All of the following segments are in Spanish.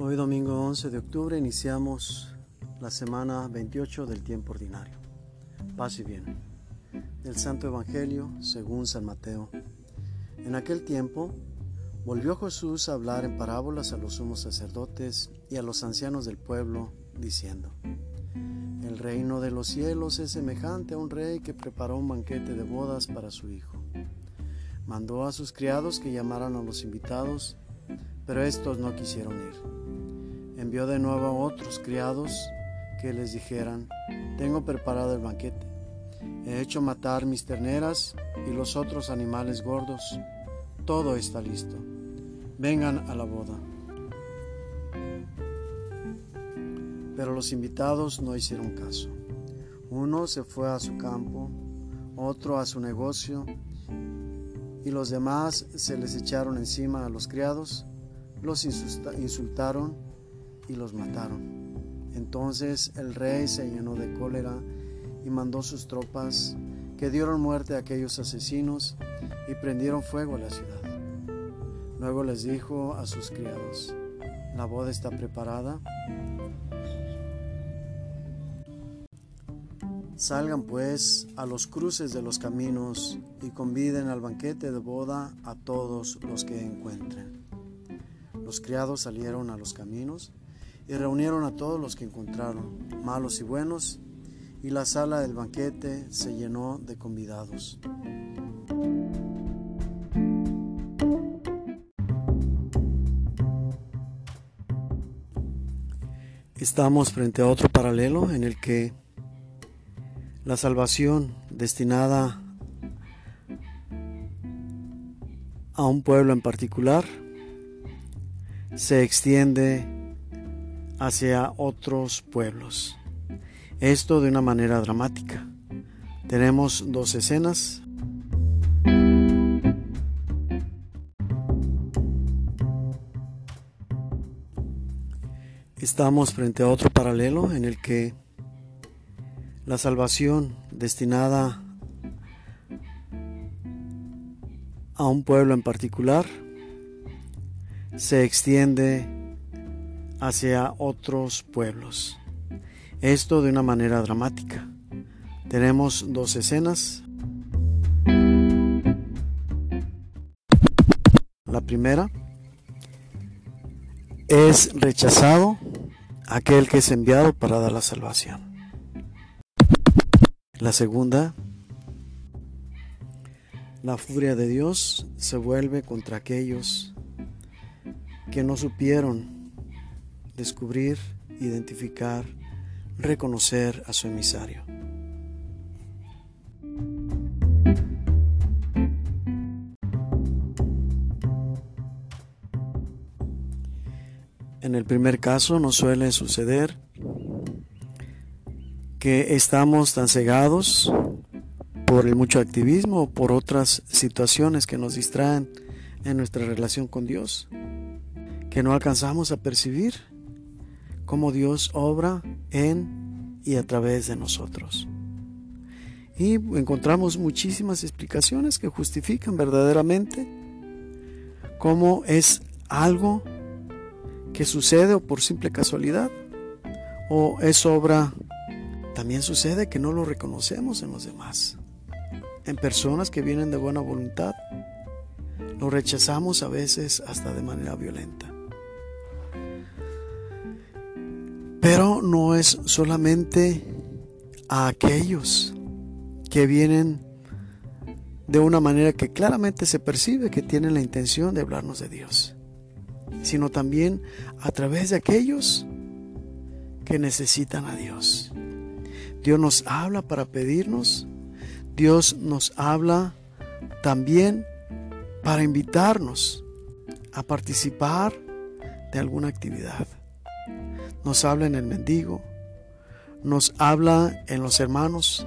Hoy domingo 11 de octubre iniciamos la semana 28 del tiempo ordinario. Paz y bien. Del Santo Evangelio según San Mateo. En aquel tiempo volvió Jesús a hablar en parábolas a los sumos sacerdotes y a los ancianos del pueblo, diciendo, El reino de los cielos es semejante a un rey que preparó un banquete de bodas para su hijo. Mandó a sus criados que llamaran a los invitados, pero estos no quisieron ir envió de nuevo a otros criados que les dijeran, tengo preparado el banquete, he hecho matar mis terneras y los otros animales gordos, todo está listo, vengan a la boda. Pero los invitados no hicieron caso. Uno se fue a su campo, otro a su negocio, y los demás se les echaron encima a los criados, los insultaron y los mataron. Entonces el rey se llenó de cólera y mandó sus tropas que dieron muerte a aquellos asesinos y prendieron fuego a la ciudad. Luego les dijo a sus criados, la boda está preparada. Salgan pues a los cruces de los caminos y conviden al banquete de boda a todos los que encuentren. Los criados salieron a los caminos y reunieron a todos los que encontraron, malos y buenos, y la sala del banquete se llenó de convidados. Estamos frente a otro paralelo en el que la salvación destinada a un pueblo en particular se extiende hacia otros pueblos. Esto de una manera dramática. Tenemos dos escenas. Estamos frente a otro paralelo en el que la salvación destinada a un pueblo en particular se extiende hacia otros pueblos. Esto de una manera dramática. Tenemos dos escenas. La primera es rechazado aquel que es enviado para dar la salvación. La segunda, la furia de Dios se vuelve contra aquellos que no supieron descubrir, identificar, reconocer a su emisario. En el primer caso nos suele suceder que estamos tan cegados por el mucho activismo o por otras situaciones que nos distraen en nuestra relación con Dios, que no alcanzamos a percibir cómo Dios obra en y a través de nosotros. Y encontramos muchísimas explicaciones que justifican verdaderamente cómo es algo que sucede o por simple casualidad o es obra. También sucede que no lo reconocemos en los demás, en personas que vienen de buena voluntad. Lo rechazamos a veces hasta de manera violenta. Pero no es solamente a aquellos que vienen de una manera que claramente se percibe que tienen la intención de hablarnos de Dios, sino también a través de aquellos que necesitan a Dios. Dios nos habla para pedirnos, Dios nos habla también para invitarnos a participar de alguna actividad nos habla en el mendigo, nos habla en los hermanos,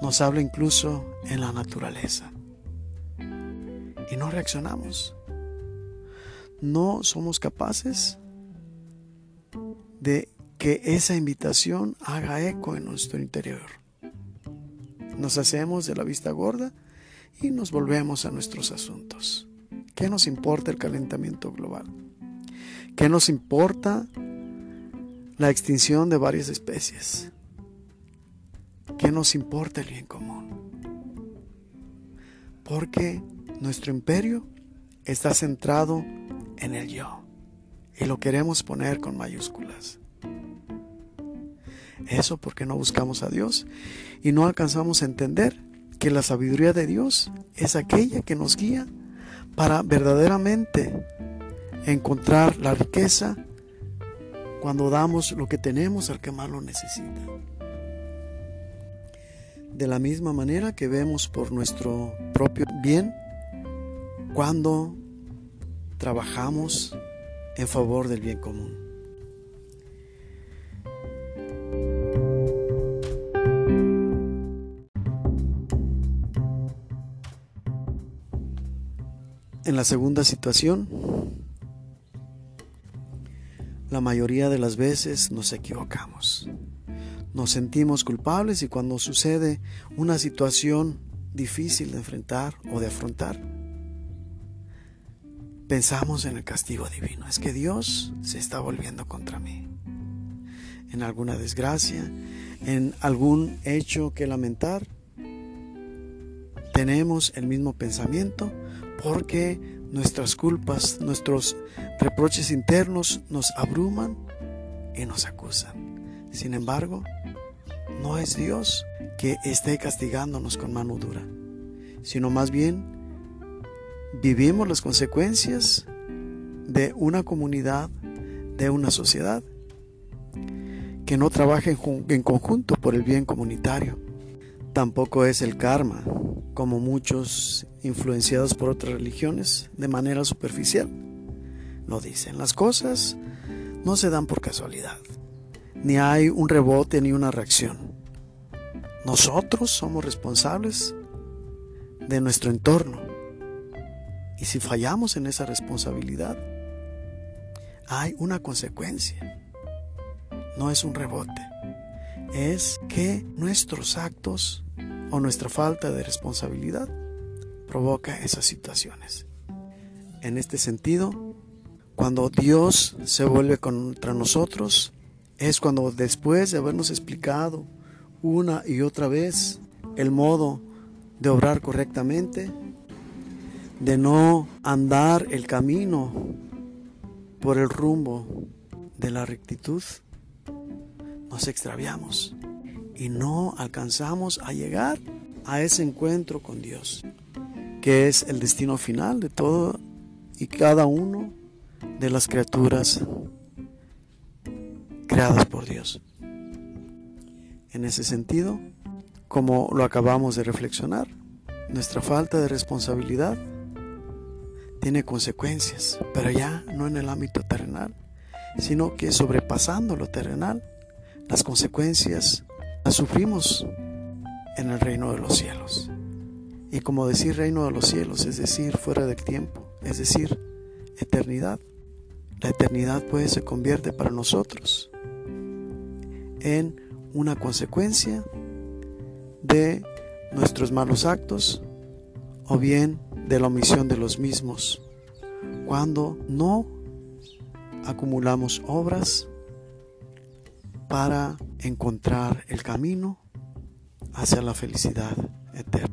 nos habla incluso en la naturaleza. Y no reaccionamos. No somos capaces de que esa invitación haga eco en nuestro interior. Nos hacemos de la vista gorda y nos volvemos a nuestros asuntos. ¿Qué nos importa el calentamiento global? ¿Qué nos importa la extinción de varias especies? ¿Qué nos importa el bien común? Porque nuestro imperio está centrado en el yo y lo queremos poner con mayúsculas. Eso porque no buscamos a Dios y no alcanzamos a entender que la sabiduría de Dios es aquella que nos guía para verdaderamente encontrar la riqueza cuando damos lo que tenemos al que más lo necesita. De la misma manera que vemos por nuestro propio bien cuando trabajamos en favor del bien común. En la segunda situación, mayoría de las veces nos equivocamos. Nos sentimos culpables y cuando sucede una situación difícil de enfrentar o de afrontar, pensamos en el castigo divino. Es que Dios se está volviendo contra mí. En alguna desgracia, en algún hecho que lamentar, tenemos el mismo pensamiento porque nuestras culpas, nuestros reproches internos nos abruman y nos acusan. Sin embargo, no es Dios que esté castigándonos con mano dura, sino más bien vivimos las consecuencias de una comunidad, de una sociedad que no trabaja en, conjunto por el bien comunitario. Tampoco es el karma, como muchos influenciados por otras religiones, de manera superficial. Lo dicen, las cosas no se dan por casualidad, ni hay un rebote ni una reacción. Nosotros somos responsables de nuestro entorno. Y si fallamos en esa responsabilidad, hay una consecuencia. No es un rebote. Es que nuestros actos o nuestra falta de responsabilidad provoca esas situaciones. En este sentido, cuando Dios se vuelve contra nosotros, es cuando después de habernos explicado una y otra vez el modo de obrar correctamente, de no andar el camino por el rumbo de la rectitud, nos extraviamos y no alcanzamos a llegar a ese encuentro con Dios, que es el destino final de todo y cada uno de las criaturas creadas por Dios. En ese sentido, como lo acabamos de reflexionar, nuestra falta de responsabilidad tiene consecuencias, pero ya no en el ámbito terrenal, sino que sobrepasando lo terrenal, las consecuencias las sufrimos en el reino de los cielos. Y como decir reino de los cielos, es decir, fuera del tiempo, es decir, eternidad. La eternidad pues se convierte para nosotros en una consecuencia de nuestros malos actos o bien de la omisión de los mismos cuando no acumulamos obras para encontrar el camino hacia la felicidad eterna.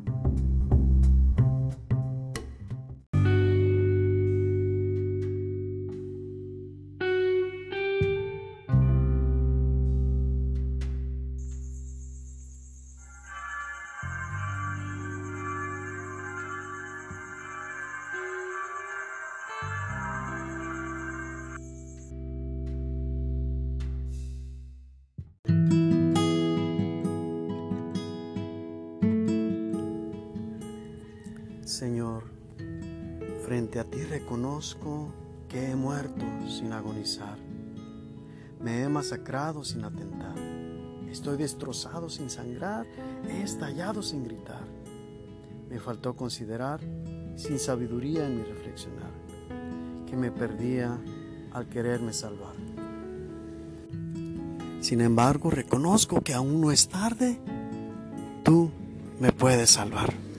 Señor, frente a ti reconozco que he muerto sin agonizar. Me he masacrado sin atentar. Estoy destrozado sin sangrar. He estallado sin gritar. Me faltó considerar, sin sabiduría en mi reflexionar, que me perdía al quererme salvar. Sin embargo, reconozco que aún no es tarde. Tú me puedes salvar.